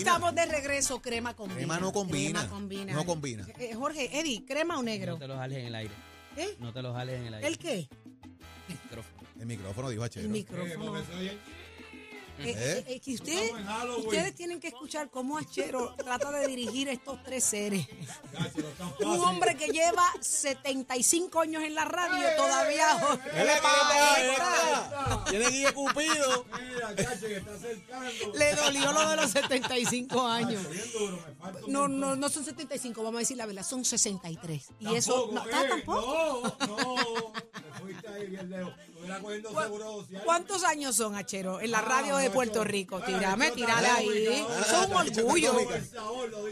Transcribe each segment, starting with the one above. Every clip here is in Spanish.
Estamos de regreso, crema combina. Crema no combina. Crema combina. No combina. Eh, Jorge, Eddie, ¿crema o negro? No te los jales en el aire. ¿Eh? No te los jales en el aire. ¿El qué? Micrófono. El micrófono dijo Achero. El micrófono. Eh, eh, eh, que usted- ustedes tienen que escuchar cómo Achero trata de dirigir estos tres seres. Un hombre que lleva 75 años en la radio todavía. ¿Qué le pasa? Tiene Guille Cupido. Le dolió lo de los 75 años. No, no, no son 75, vamos a decir la verdad, son 63. Y eso no, tampoco. No, no, cogiendo seguro social. ¿Cuántos años son, Achero, en la radio de Puerto Rico? Tírame, tírale ahí. Eso es un orgullo.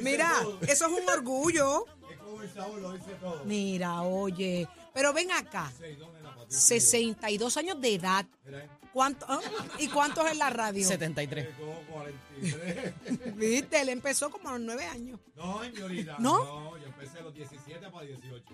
Mira, eso es un orgullo. Es como el sabor lo dice todo. Mira, oye. Pero ven acá. Sí, ¿dónde la patita? 62 años de edad. Eh, ¿Cuánto, ah? ¿Y cuántos en la radio? 73. como 43. Viste, él empezó como a los 9 años. No, señorita. ¿No? No, yo empecé a los 17 para 18.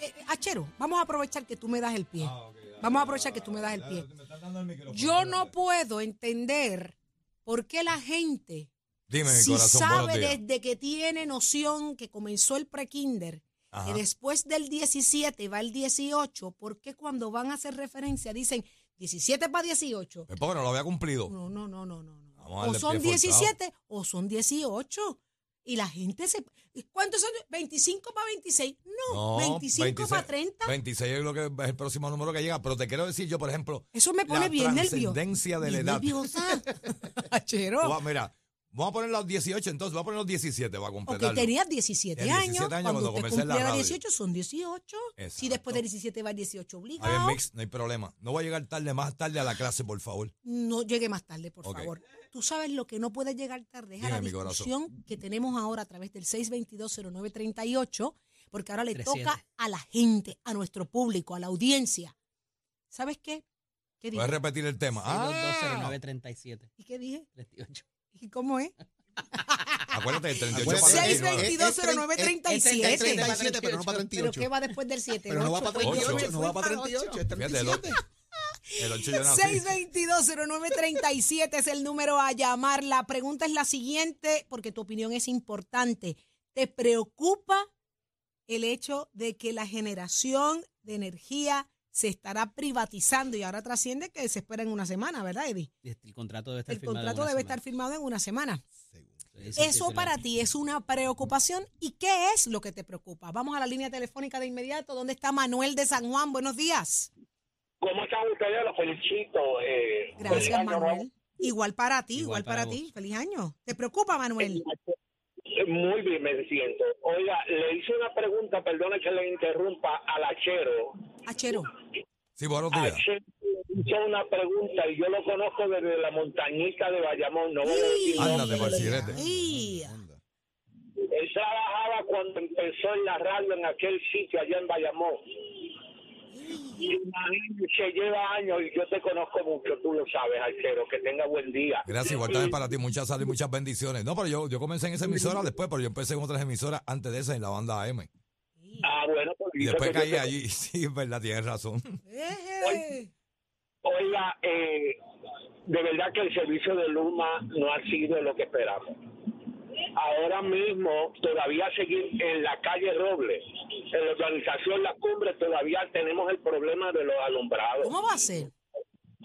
Eh, Achero, vamos a aprovechar que tú me das el pie. Ah, dale, Vamos a aprovechar que tú me das el dale, pie. El. Yo no puedo entender por qué la gente, Dime, si corazón, sabe desde que tiene noción que comenzó el prekinder, que después del 17 va el 18, ¿por qué cuando van a hacer referencia dicen 17 para 18? Pues porque no lo había cumplido. No, no, no, no, no. O son pie forzado. 17 o son 18. Y la gente se... ¿Cuántos son? ¿25 para 26? No, 25 para 30. 26 es lo que es el próximo número que llega. Pero te quiero decir yo, por ejemplo, Eso me pone la bien nervioso. trascendencia de la edad. nerviosa. Achero. mira, vamos a poner los 18, entonces vamos a poner los 17 para Ok, completarlo. tenías 17 Tenía años. 17 años cuando cuando usted la radio. 18, son 18. Si Exacto. después de 17 va el 18 A ver, obligado, Mix, no hay problema. No voy a llegar tarde, más tarde a la clase, por favor. no llegue más tarde, por Ok. favor. Tú sabes lo que no puede llegar tarde es a la corazón. discusión que tenemos ahora a través del 6220938, porque ahora le 300. toca a la gente, a nuestro público, a la audiencia. ¿Sabes qué? ¿Qué dije? Puedes repetir el tema. Ah, 937. ¿Y qué dije? 38. ¿Y cómo es? acuérdate, el 38 Acuérdate, para Seis 39. veintidós. es- es- 0937. es 37, pero no para ¿Pero 38. qué va después del 7? Pero no va para 38, Ocho. no va para 38, es Fíjate, el 37. El 8 yo nací. 622-0937 es el número a llamar. La pregunta es la siguiente, porque tu opinión es importante. ¿Te preocupa el hecho de que la generación de energía se estará privatizando y ahora trasciende que se espera en una semana, ¿verdad, Eddie? El contrato debe estar El firmado. en contrato una debe semana. estar firmado en una semana. Eso para ti es una preocupación. ¿Y qué es lo que te preocupa? Vamos a la línea telefónica de inmediato. ¿Dónde está Manuel de San Juan? Buenos días. ¿Cómo están ustedes? Los felicito. Eh, feliz Gracias, año Manuel. Igual para ti, igual, Igual para, para ti. Feliz año. ¿Te preocupa, Manuel? nuevo. Muy bien, me siento. Oiga, le hice una pregunta, perdone que le interrumpa, al achero. Achero. Sí, buenos días. Achero hizo una pregunta y yo lo conozco desde la montañita de Bayamón. No voy a decir. Él trabajaba cuando empezó en la radio en aquel sitio allá en Bayamón. Imagínate, Se lleva años y yo te conozco mucho, tú lo sabes, Achero. Que tenga buen día. Gracias, igual también para ti. Muchas salud y muchas bendiciones. No, pero yo, yo comencé en esa emisora después, pero yo empecé en otras emisoras antes de esa, en la banda AM. Ah, bueno, pues Y después caí te- allí. Sí, es verdad, tienes razón. Oiga, eh, de verdad que el servicio de Luma no ha sido lo que esperamos. Ahora mismo, todavía seguir en la calle Robles, en la organización La Cumbre, todavía tenemos el problema de los alumbrados. ¿Cómo va a ser?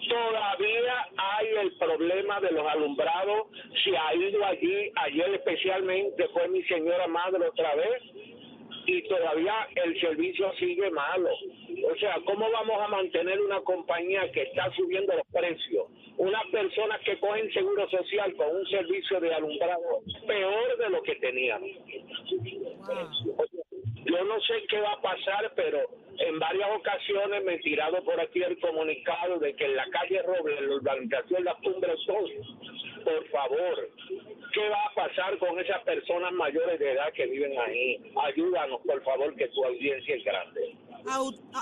Todavía hay el problema de los alumbrados. Se ha ido allí, ayer especialmente fue mi señora madre otra vez, y todavía el servicio sigue malo. O sea, ¿cómo vamos a mantener una compañía que está subiendo los precios? Unas personas que cogen seguro social con un servicio de alumbrado peor de lo que teníamos. Yo no sé qué va a pasar, pero en varias ocasiones me he tirado por aquí el comunicado de que en la calle Robles, en la urbanización Las Cumbres 2, por favor, ¿qué va a pasar con esas personas mayores de edad que viven ahí? Ayúdanos, por favor, que tu audiencia es grande.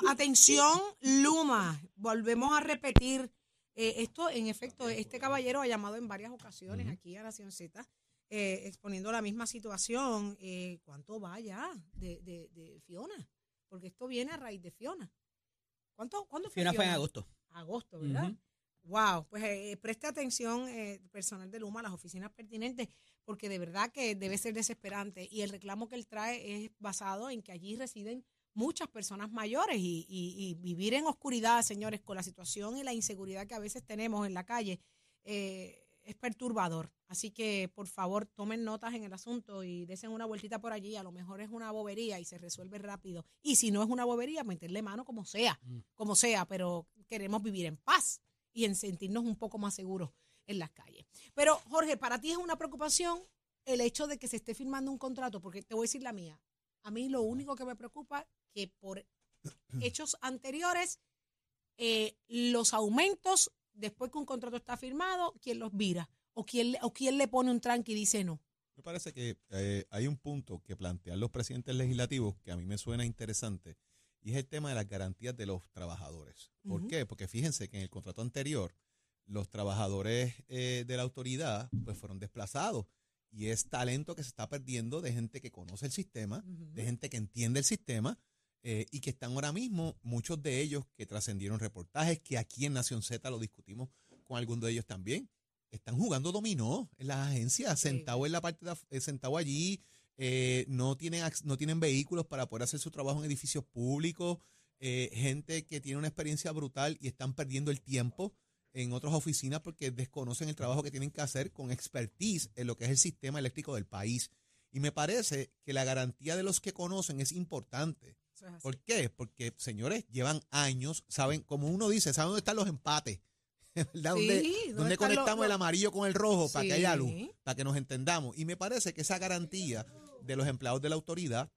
Atención, Luma. Volvemos a repetir. Eh, esto, en efecto, este caballero ha llamado en varias ocasiones aquí a Nación Z, eh, exponiendo la misma situación. Eh, ¿Cuánto va ya de, de- de Fiona? Porque esto viene a raíz de Fiona. ¿Cuánto, ¿Cuándo fue Fiona fue en agosto. Agosto, ¿verdad? Wow, pues eh, preste atención, eh, personal de Luma, a las oficinas pertinentes, porque de verdad que debe ser desesperante. Y el reclamo que él trae es basado en que allí residen muchas personas mayores y, y- y vivir en oscuridad, señores, con la situación y la inseguridad que a veces tenemos en la calle, eh, es perturbador. Así que, por favor, tomen notas en el asunto y desen una vueltita por allí. A lo mejor es una bobería y se resuelve rápido. Y si no es una bobería, meterle mano como sea, como sea, pero queremos vivir en paz y en sentirnos un poco más seguros en las calles. Pero, Jorge, para ti es una preocupación el hecho de que se esté firmando un contrato, porque te voy a decir la mía. A mí lo único que me preocupa que por hechos anteriores, eh, los aumentos, después que un contrato está firmado, ¿quién los vira? ¿O quién, le- o quién le pone un tranque y dice no? Me parece que eh, hay un punto que plantean los presidentes legislativos que a mí me suena interesante y es el tema de las garantías de los trabajadores. ¿Por qué? Porque fíjense que en el contrato anterior los trabajadores eh, de la autoridad pues fueron desplazados y es talento que se está perdiendo de gente que conoce el sistema, de gente que entiende el sistema eh, y que están ahora mismo, muchos de ellos que trascendieron reportajes, que aquí en Nación Z lo discutimos con algunos de ellos también, están jugando dominó en las agencias, sentados en la parte de, eh, sentado allí, eh, no tienen no tienen vehículos para poder hacer su trabajo en edificios públicos, eh, gente que tiene una experiencia brutal y están perdiendo el tiempo en otras oficinas porque desconocen el trabajo que tienen que hacer con expertise en lo que es el sistema eléctrico del país. Y me parece que la garantía de los que conocen es importante. ¿Por qué? Porque, señores, llevan años, saben, como uno dice, saben dónde están los empates. ¿Verdad? Sí, ¿Dónde, ¿dónde dónde están los- conectamos los- el amarillo con el rojo para que haya luz? Para que nos entendamos. Y me parece que esa garantía de los empleados de la autoridad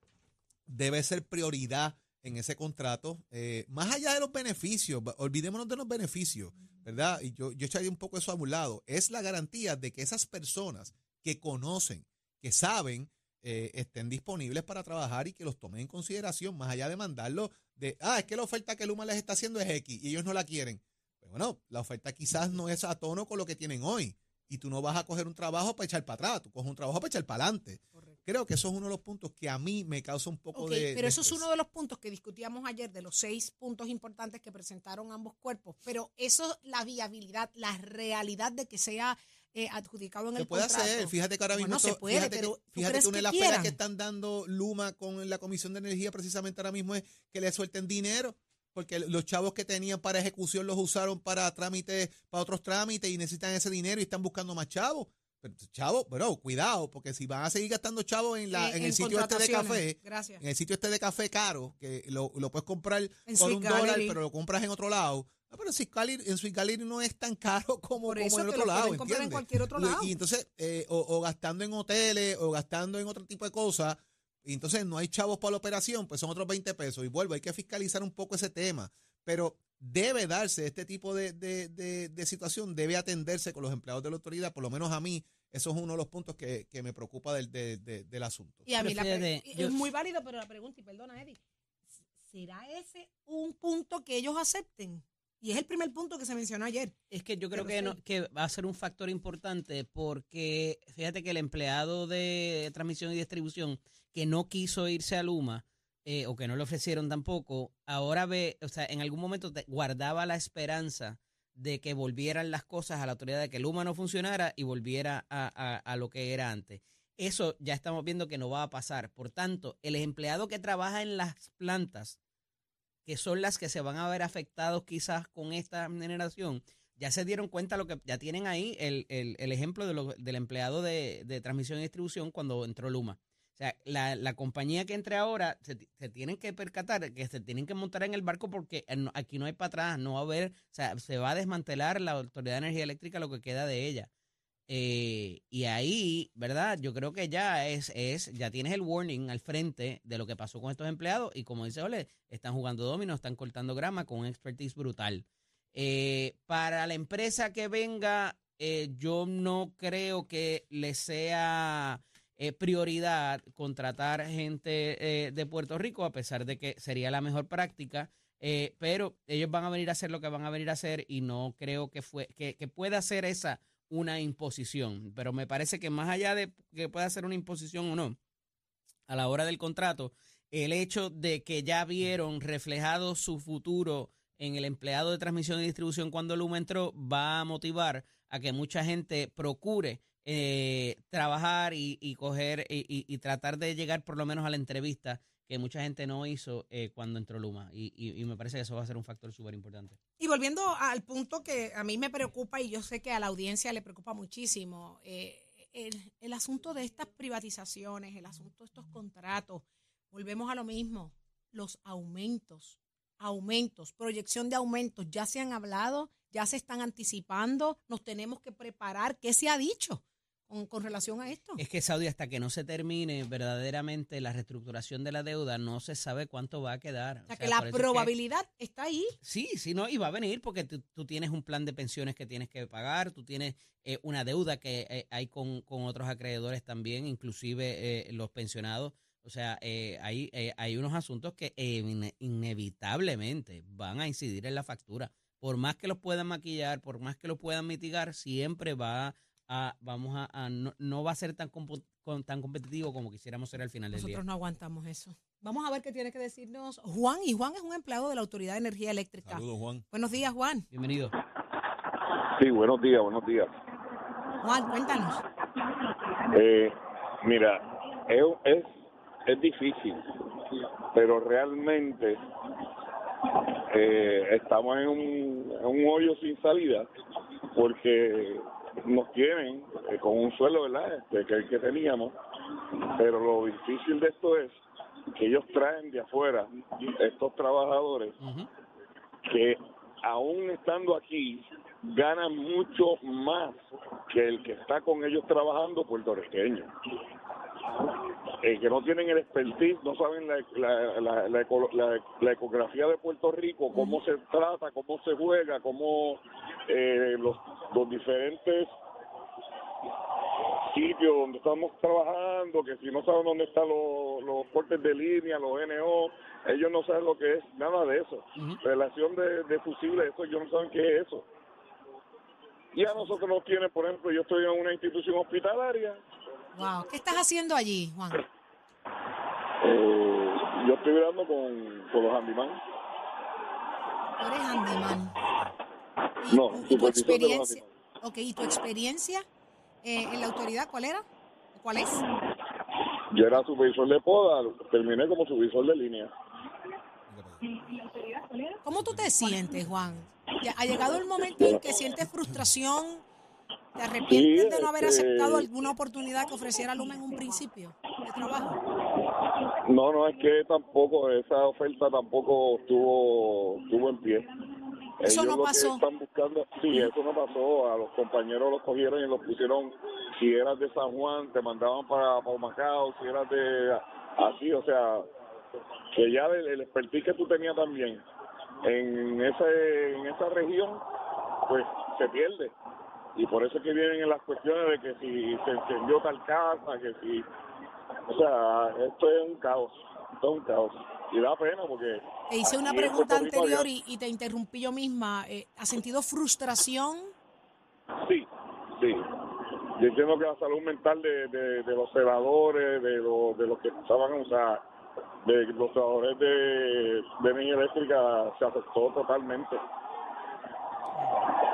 debe ser prioridad en ese contrato, eh, más allá de los beneficios, olvidémonos de los beneficios, ¿verdad? Y yo, yo echaría un poco eso a un lado. Es la garantía de que esas personas que conocen, que saben, eh, estén disponibles para trabajar y que los tomen en consideración, más allá de mandarlo de, ah, es que la oferta que Luma les está haciendo es X y ellos no la quieren. Pues bueno, la oferta quizás no es a tono con lo que tienen hoy. Y tú no vas a coger un trabajo para echar para atrás, tú coges un trabajo para echar para adelante. Creo que eso es uno de los puntos que a mí me causa un poco de. pero de eso es uno de los puntos que discutíamos ayer, de los seis puntos importantes que presentaron ambos cuerpos. Pero eso, la viabilidad, la realidad de que sea eh, adjudicado en Se el puede contrato. hacer, fíjate que ahora mismo Bueno, se puede, fíjate, pero que, ¿tú fíjate que una de las quieran? que están dando Luma con la Comisión de Energía precisamente ahora mismo es que le suelten dinero, porque los chavos que tenían para ejecución los usaron para trámites, para otros trámites y necesitan ese dinero y están buscando más chavos. Pero, chavos, pero cuidado, porque si van a seguir gastando chavos en, la, Eh, en, en el sitio este de café, Gracias. en el sitio este de café caro, que lo, lo puedes comprar En con un dólar, pero lo compras en otro lado. Ah, pero en Sweet Gallery, en no es tan caro como, Por como eso en que otro lo lado, en cualquier otro Y- lado. Y, entonces, eh, o, o gastando en hoteles, o gastando en otro tipo de cosas, y entonces no hay chavos para la operación, pues son otros 20 pesos. Y vuelvo, hay que fiscalizar un poco ese tema. Pero debe darse este tipo de, de- de- de situación, debe atenderse con los empleados de la autoridad, por lo menos a mí, eso es uno de los puntos que, que me preocupa del, de- de- del asunto. Y a mí la es muy válido, pero la pregunta, y perdona, Eddie, ¿será ese un punto que ellos acepten? Y es el primer punto que se mencionó ayer. Es que yo creo que, no- sí. que va a ser un factor importante porque fíjate que el empleado de transmisión y distribución que no quiso irse a Luma eh, o que no le ofrecieron tampoco, ahora ve, o sea, en algún momento te- guardaba la esperanza de que volvieran las cosas a la autoridad, de que Luma no funcionara y volviera a, a- a lo que era antes. Eso ya estamos viendo que no va a pasar. Por tanto, el empleado que trabaja en las plantas, que son las que se van a ver afectados quizás con esta generación, ya se dieron cuenta lo que ya tienen ahí el, el- el ejemplo de lo- del empleado de, de transmisión y distribución cuando entró Luma. O sea, la, la compañía que entre ahora se, se tienen que percatar que se tienen que montar en el barco porque aquí no hay para atrás, no va a haber, o sea, se va a desmantelar la Autoridad de Energía Eléctrica lo que queda de ella. Eh, y ahí, ¿verdad? Yo creo que ya es, es, ya tienes el warning al frente de lo que pasó con estos empleados y como dice Ole, están jugando domino, están cortando grama con un expertise brutal. Eh, para la empresa que venga eh, yo no creo que le sea eh, prioridad contratar gente de Puerto Rico, a pesar de que sería la mejor práctica. pero ellos van a venir a hacer lo que van a venir a hacer y no creo que, fue, que, que pueda ser esa una imposición. Pero me parece que más allá de que pueda ser una imposición o no, a la hora del contrato, el hecho de que ya vieron reflejado su futuro en el empleado de transmisión y distribución cuando Luma entró, va a motivar a que mucha gente procure eh, trabajar y, coger y, y- y tratar de llegar por lo menos a la entrevista que mucha gente no hizo eh, cuando entró Luma. Y, y- me parece que eso va a ser un factor súper importante. Y volviendo al punto que a mí me preocupa y yo sé que a la audiencia le preocupa muchísimo, eh, el, el asunto de estas privatizaciones, el asunto de estos contratos, volvemos a lo mismo, los aumentos, aumentos, proyección de aumentos, ya se han hablado, ya se están anticipando, nos tenemos que preparar, ¿qué se ha dicho con, con relación a esto? Es que Saudi, hasta que no se termine verdaderamente la reestructuración de la deuda, no se sabe cuánto va a quedar. O sea, que la es probabilidad está ahí. Sí, sí, no, y va a venir porque tú, tú tienes un plan de pensiones que tienes que pagar, tú tienes eh, una deuda que eh, hay con, con otros acreedores también, inclusive eh, los pensionados. O sea, eh, hay, hay unos asuntos que ine- inevitablemente van a incidir en la factura. Por más que los puedan maquillar, por más que los puedan mitigar, siempre va a, vamos a, a- no, no va a ser tan, compu- con- tan competitivo como quisiéramos ser al final del día. Nosotros no aguantamos eso. Vamos a ver qué tiene que decirnos Juan. Y Juan es un empleado de la Autoridad de Energía Eléctrica. Saludos, Juan. Buenos días, Juan. Bienvenido. Sí, buenos días, buenos días. Juan, cuéntanos. Eh, mira, es, es, es difícil, pero realmente eh, estamos en un, en un hoyo sin salida porque nos tienen eh, con un suelo, ¿verdad? Este, que el que teníamos, pero lo difícil de esto es que ellos traen de afuera estos trabajadores que aún estando aquí ganan mucho más que el que está con ellos trabajando puertorriqueño. Eh, que no tienen el expertise, no saben la, la, la, la eco- la- la ecografía de Puerto Rico, cómo se trata, cómo se juega, cómo eh, los, los diferentes sitios donde estamos trabajando, que si no saben dónde están los, los cortes de línea, los NO, ellos no saben lo que es, nada de eso. Relación de, de fusibles, eso ellos no saben qué es eso. Y a nosotros nos tiene, por ejemplo, yo estoy en una institución hospitalaria, Wow. ¿Qué estás haciendo allí, Juan? eh, yo estoy hablando con, con los handyman. Eres handyman. No, ¿Y tu supervisor de los experiencia? Ok, ¿y tu experiencia eh, en la autoridad cuál era? ¿Cuál es? Yo era supervisor de poda, terminé como supervisor de línea. ¿Cómo tú te sientes, Juan? Ya ha llegado el momento en que sientes frustración, te arrepientes de no haber este- aceptado alguna oportunidad que ofreciera Luma en un principio de trabajo. No, no, es que tampoco, esa oferta tampoco estuvo, estuvo en pie. Eso Ellos no lo que pasó. están buscando, sí, eso no pasó. A los compañeros los cogieron y los pusieron. Si eras de San Juan, te mandaban para, para Macao. Si eras de así, o sea, que ya el, el expertise que tú tenías también en ese en esa región, pues se pierde. Y por eso es que vienen en las cuestiones de que si se encendió tal casa, que si. O sea, esto es un caos. Esto es un caos. Y da pena porque. Te hice una pregunta anterior y, y te interrumpí yo misma. Eh, ¿Has sentido frustración? Sí, sí. Yo entiendo que la salud mental de, de, de los celadores, de, los de los que estaban, o sea, de los trabajadores de, de energía eléctrica se afectó totalmente.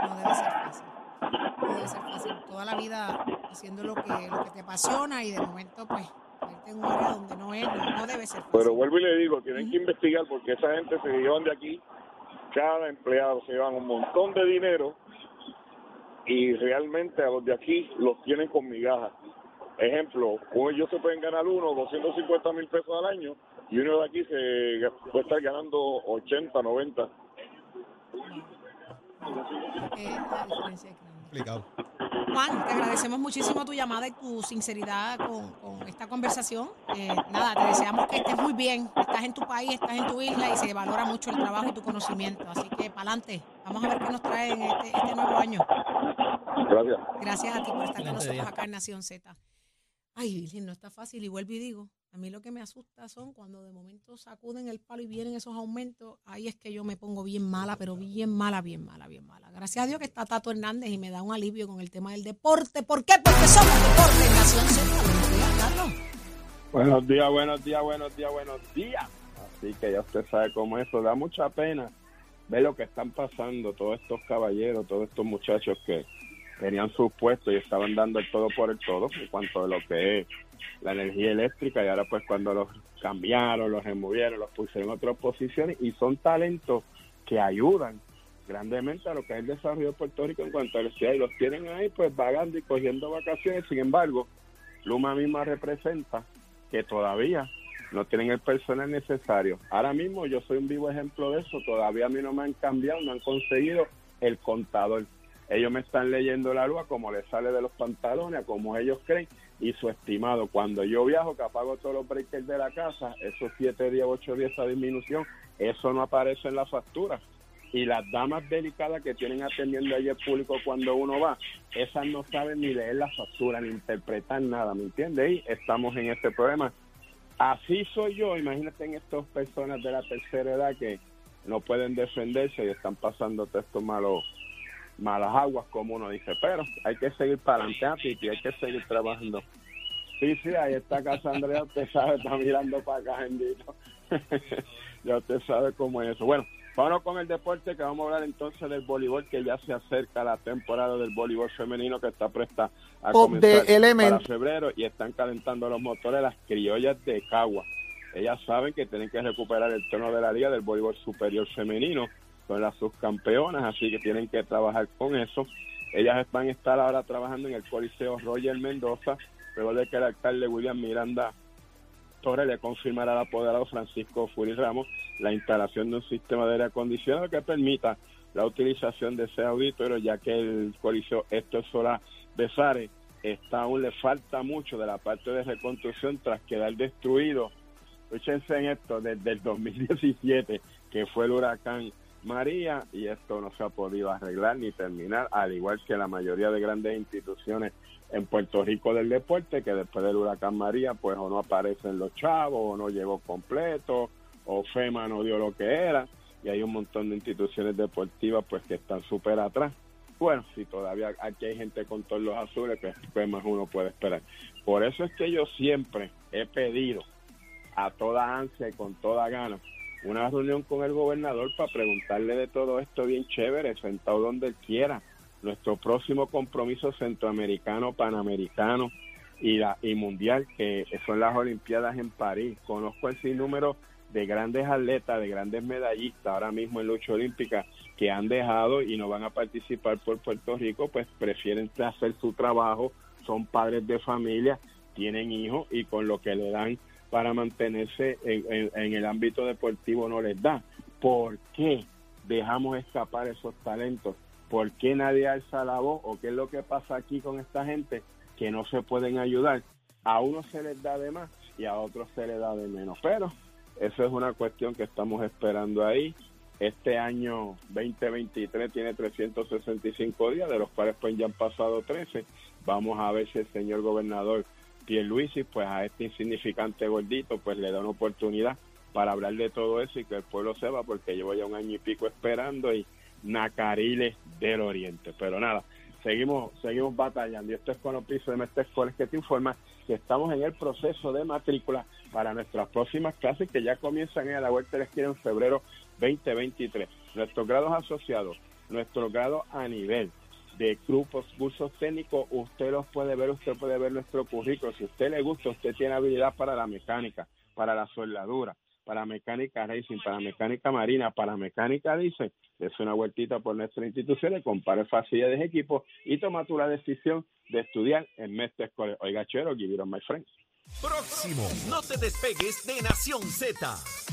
No debe ser fácil. No debe ser fácil. Toda la vida haciendo lo que, lo que te apasiona y de momento, pues, en un área donde no es, no, debe ser fácil. Pero vuelvo y le digo, tienen que investigar porque esa gente se llevan de aquí, cada empleado se llevan un montón de dinero y realmente a los de aquí los tienen con migajas. Ejemplo, ellos se pueden ganar uno 250 mil pesos al año y uno de aquí se puede estar ganando 80, 90. Eh, la Juan, te agradecemos muchísimo tu llamada y tu sinceridad con, con esta conversación. Eh, nada, te deseamos que estés muy bien. Estás en tu país, estás en tu isla y se valora mucho el trabajo y tu conocimiento. Así que para adelante. Vamos a ver qué nos trae en este, este nuevo año. Gracias. Gracias a ti por estar con nosotros acá en Nación Z. Ay, Virgen, no está fácil. Y vuelvo y digo, a mí lo que me asusta son cuando de momento sacuden el palo y vienen esos aumentos. Ahí es que yo me pongo bien mala, pero bien mala, bien mala, bien mala. Gracias a Dios que está Tato Hernández y me da un alivio con el tema del deporte. ¿Por qué? Porque somos deporte en Nación. Buenos días. Buenos días, buenos días, buenos días, buenos días. Así que ya usted sabe cómo es eso. Da mucha pena ver lo que están pasando todos estos caballeros, todos estos muchachos que tenían sus puestos y estaban dando el todo por el todo en cuanto a lo que es la energía eléctrica y ahora pues cuando los cambiaron, los removieron, los pusieron en otras posiciones y son talentos que ayudan grandemente a lo que es el desarrollo de Puerto Rico en cuanto a la ciudad y los tienen ahí pues vagando y cogiendo vacaciones. Sin embargo, Luma misma representa que todavía no tienen el personal necesario. Ahora mismo yo soy un vivo ejemplo de eso, todavía a mí no me han cambiado, no han conseguido el contador. Ellos me están leyendo la luz como les sale de los pantalones, a como ellos creen y su estimado. Cuando yo viajo, que apago todos los breakers de la casa, esos siete días, ocho días, esa disminución, eso no aparece en la factura. Y las damas delicadas que tienen atendiendo ahí el público cuando uno va, esas no saben ni leer la factura, ni interpretar nada, ¿me entiendes? Y estamos en este problema. Así soy yo, imagínate en estas personas de la tercera edad que no pueden defenderse y están pasando todos estos malos malas aguas, como uno dice, pero hay que seguir para adelante, y hay que seguir trabajando. Sí, sí, ahí está Casandra, ya usted sabe, está mirando para acá, bendito. ya usted sabe cómo es eso. Bueno, vámonos con el deporte, que vamos a hablar entonces del voleibol, que ya se acerca la temporada del voleibol femenino que está presta a comenzar para febrero y están calentando los motores las criollas de Cagua. Ellas saben que tienen que recuperar el tono de la liga del voleibol superior femenino, son las subcampeonas, así que tienen que trabajar con eso. Ellas van a estar ahora trabajando en el Coliseo Roger Mendoza, luego de que el alcalde William Miranda Torres le confirmará al apoderado Francisco Furi Ramos la instalación de un sistema de aire acondicionado que permita la utilización de ese auditorio, ya que el Coliseo Héctor Solá Besares está aún le falta mucho de la parte de reconstrucción tras quedar destruido. Escúchense en esto, desde el 2017, que fue el huracán María, y esto no se ha podido arreglar ni terminar, al igual que la mayoría de grandes instituciones en Puerto Rico del deporte, que después del huracán María, pues o no aparecen los chavos, o no llegó completo, o FEMA no dio lo que era, y hay un montón de instituciones deportivas pues que están súper atrás. Bueno, si todavía aquí hay gente con todos los azules, pues, pues más uno puede esperar. Por eso es que yo siempre he pedido a toda ansia y con toda gana una reunión con el gobernador para preguntarle de todo esto bien chévere, sentado donde quiera. Nuestro próximo compromiso centroamericano, panamericano y, la, y mundial, que son las Olimpiadas en París. Conozco el sinnúmero de grandes atletas, de grandes medallistas ahora mismo en lucha olímpica que han dejado y no van a participar por Puerto Rico, pues prefieren hacer su trabajo, son padres de familia, tienen hijos y con lo que le dan para mantenerse en, el ámbito deportivo no les da. ¿Por qué dejamos escapar esos talentos? ¿Por qué nadie alza la voz? ¿O qué es lo que pasa aquí con esta gente que no se pueden ayudar? A unos se les da de más y a otros se les da de menos. Pero eso es una cuestión que estamos esperando ahí. Este año 2023 tiene 365 días, de los cuales pues ya han pasado 13. Vamos a ver si el señor gobernador Pierluisi, pues a este insignificante gordito, pues le da una oportunidad para hablar de todo eso y que el pueblo sepa, porque llevo ya un año y pico esperando y Nacariles del Oriente. Pero nada, seguimos seguimos batallando. Y esto es con los pisos de Mestre que te informa que estamos en el proceso de matrícula para nuestras próximas clases que ya comienzan en la vuelta de la esquina en febrero 2023. Nuestros grados asociados, nuestros grados a nivel de grupos, cursos técnicos, usted los puede ver, usted puede ver nuestro currículo. Si usted le gusta, usted tiene habilidad para la mecánica, para la soldadura, para mecánica racing, para mecánica marina, para mecánica dice, es una vueltita por nuestra institución, y compare facilidades de equipo y toma tú la decisión de estudiar en Mestre Escolar. Oiga, chero, give it on my friend. Próximo, no te despegues de Nación Z.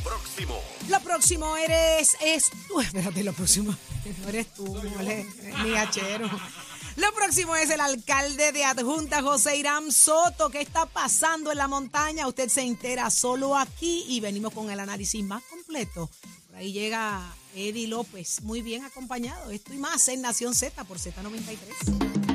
Próximo. Lo próximo eres, es tú, espérate, lo próximo, no eres tú, no eres ni hachero. Lo próximo es el alcalde de Adjunta, José Irán Soto. ¿Qué está pasando en la montaña? Usted se entera solo aquí y venimos con el análisis más completo. Por ahí llega Eddie López, muy bien acompañado. Esto y más en Nación Z por Z93.